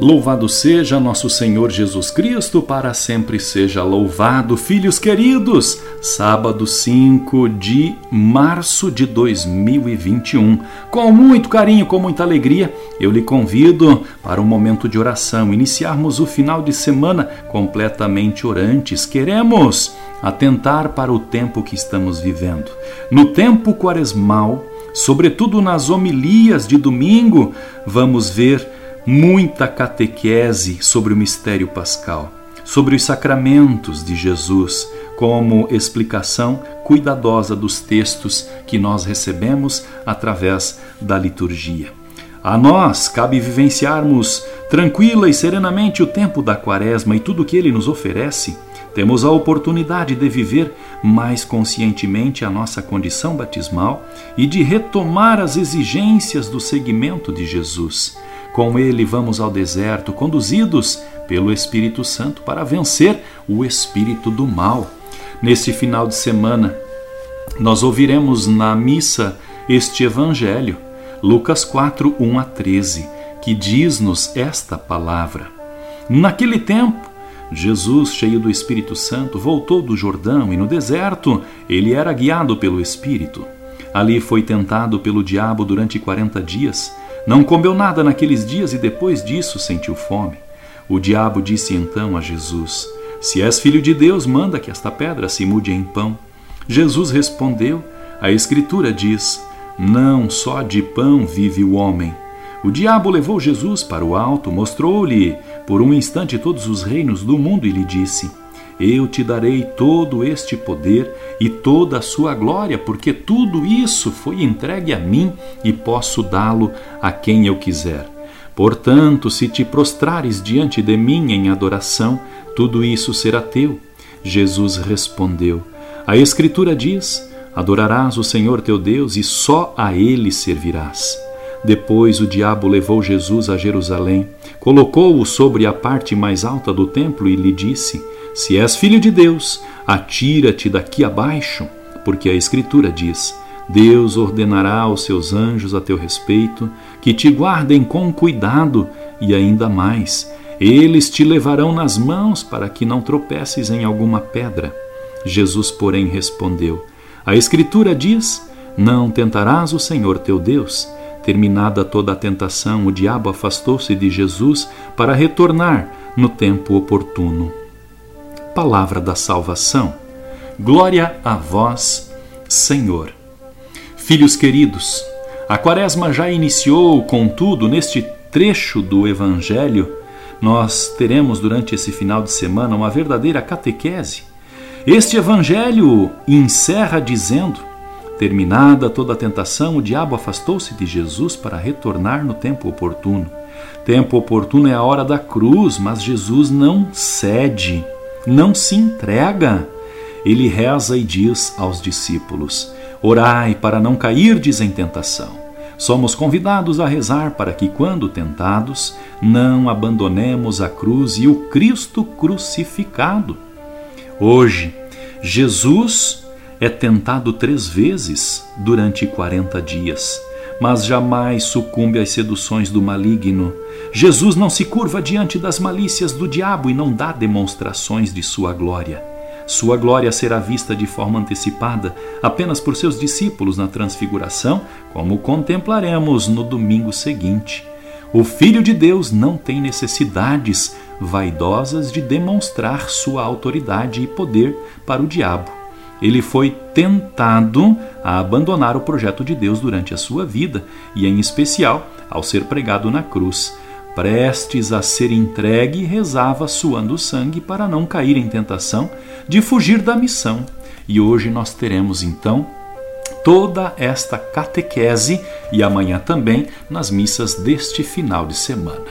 Louvado seja nosso Senhor Jesus Cristo, para sempre seja louvado. Filhos queridos, sábado 5 de março de 2021. Com muito carinho, com muita alegria, eu lhe convido para um momento de oração. Iniciarmos o final de semana completamente orantes. Queremos atentar para o tempo que estamos vivendo. No tempo quaresmal, sobretudo nas homilias de domingo, vamos ver muita catequese sobre o mistério pascal, sobre os sacramentos de Jesus, como explicação cuidadosa dos textos que nós recebemos através da liturgia. A nós cabe vivenciarmos tranquila e serenamente o tempo da Quaresma e tudo o que ele nos oferece. Temos a oportunidade de viver mais conscientemente a nossa condição batismal e de retomar as exigências do seguimento de Jesus. Com ele vamos ao deserto, conduzidos pelo Espírito Santo para vencer o espírito do mal. Neste final de semana, nós ouviremos na missa este evangelho, Lucas 4, 1 a 13, que diz-nos esta palavra. Naquele tempo, Jesus, cheio do Espírito Santo, voltou do Jordão e no deserto ele era guiado pelo Espírito. Ali foi tentado pelo diabo durante quarenta dias. Não comeu nada naqueles dias e depois disso sentiu fome. O diabo disse então a Jesus: Se és filho de Deus, manda que esta pedra se mude em pão. Jesus respondeu: A Escritura diz: Não só de pão vive o homem. O diabo levou Jesus para o alto, mostrou-lhe por um instante todos os reinos do mundo e lhe disse: eu te darei todo este poder e toda a sua glória, porque tudo isso foi entregue a mim e posso dá-lo a quem eu quiser. Portanto, se te prostrares diante de mim em adoração, tudo isso será teu. Jesus respondeu: A Escritura diz: Adorarás o Senhor teu Deus e só a ele servirás. Depois o diabo levou Jesus a Jerusalém, colocou-o sobre a parte mais alta do templo e lhe disse: se és filho de Deus, atira-te daqui abaixo, porque a Escritura diz: Deus ordenará aos seus anjos a teu respeito que te guardem com cuidado e ainda mais, eles te levarão nas mãos para que não tropeces em alguma pedra. Jesus, porém, respondeu: A Escritura diz: Não tentarás o Senhor teu Deus. Terminada toda a tentação, o diabo afastou-se de Jesus para retornar no tempo oportuno palavra da salvação. Glória a vós, Senhor. Filhos queridos, a Quaresma já iniciou, contudo, neste trecho do Evangelho, nós teremos durante esse final de semana uma verdadeira catequese. Este Evangelho encerra dizendo: Terminada toda a tentação, o diabo afastou-se de Jesus para retornar no tempo oportuno. Tempo oportuno é a hora da cruz, mas Jesus não cede não se entrega. Ele reza e diz aos discípulos: Orai para não cairdes em tentação. Somos convidados a rezar para que, quando tentados, não abandonemos a cruz e o Cristo crucificado. Hoje, Jesus é tentado três vezes durante 40 dias mas jamais sucumbe às seduções do maligno. Jesus não se curva diante das malícias do diabo e não dá demonstrações de sua glória. Sua glória será vista de forma antecipada apenas por seus discípulos na Transfiguração, como contemplaremos no domingo seguinte. O Filho de Deus não tem necessidades vaidosas de demonstrar sua autoridade e poder para o diabo ele foi tentado a abandonar o projeto de Deus durante a sua vida e, em especial, ao ser pregado na cruz. Prestes a ser entregue, rezava suando sangue para não cair em tentação de fugir da missão. E hoje nós teremos então toda esta catequese e amanhã também nas missas deste final de semana.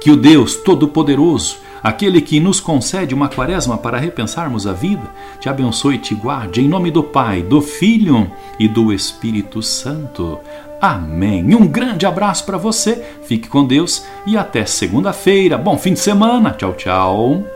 Que o Deus Todo-Poderoso aquele que nos concede uma quaresma para repensarmos a vida, te abençoe e te guarde, em nome do Pai, do Filho e do Espírito Santo. Amém. Um grande abraço para você, fique com Deus e até segunda-feira. Bom fim de semana. Tchau, tchau.